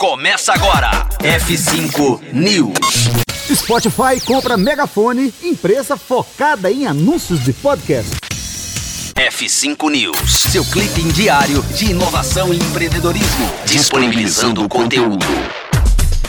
Começa agora. F5 News. Spotify compra Megafone, empresa focada em anúncios de podcast. F5 News, seu clipe diário de inovação e empreendedorismo, disponibilizando o conteúdo.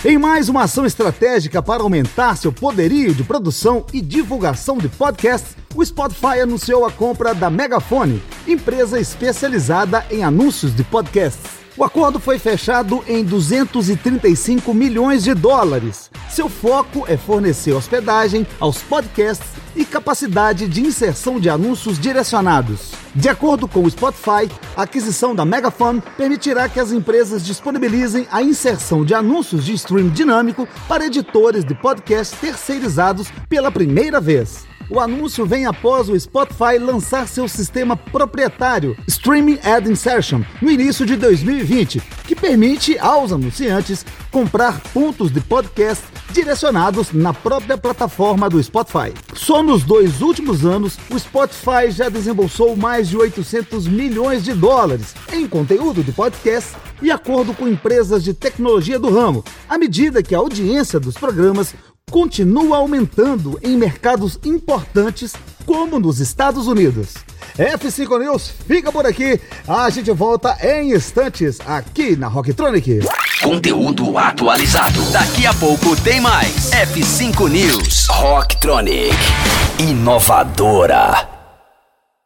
Em mais uma ação estratégica para aumentar seu poderio de produção e divulgação de podcasts, o Spotify anunciou a compra da Megafone, empresa especializada em anúncios de podcasts. O acordo foi fechado em 235 milhões de dólares. Seu foco é fornecer hospedagem aos podcasts e capacidade de inserção de anúncios direcionados. De acordo com o Spotify, a aquisição da Megaphone permitirá que as empresas disponibilizem a inserção de anúncios de stream dinâmico para editores de podcasts terceirizados pela primeira vez. O anúncio vem após o Spotify lançar seu sistema proprietário, Streaming Ad Insertion, no início de 2020, que permite aos anunciantes comprar pontos de podcast direcionados na própria plataforma do Spotify. Só nos dois últimos anos, o Spotify já desembolsou mais de 800 milhões de dólares em conteúdo de podcast e acordo com empresas de tecnologia do ramo, à medida que a audiência dos programas continua aumentando em mercados importantes como nos Estados Unidos. F5 News fica por aqui. A gente volta em instantes aqui na Rocktronic. Conteúdo atualizado. Daqui a pouco tem mais. F5 News. Rocktronic. Inovadora.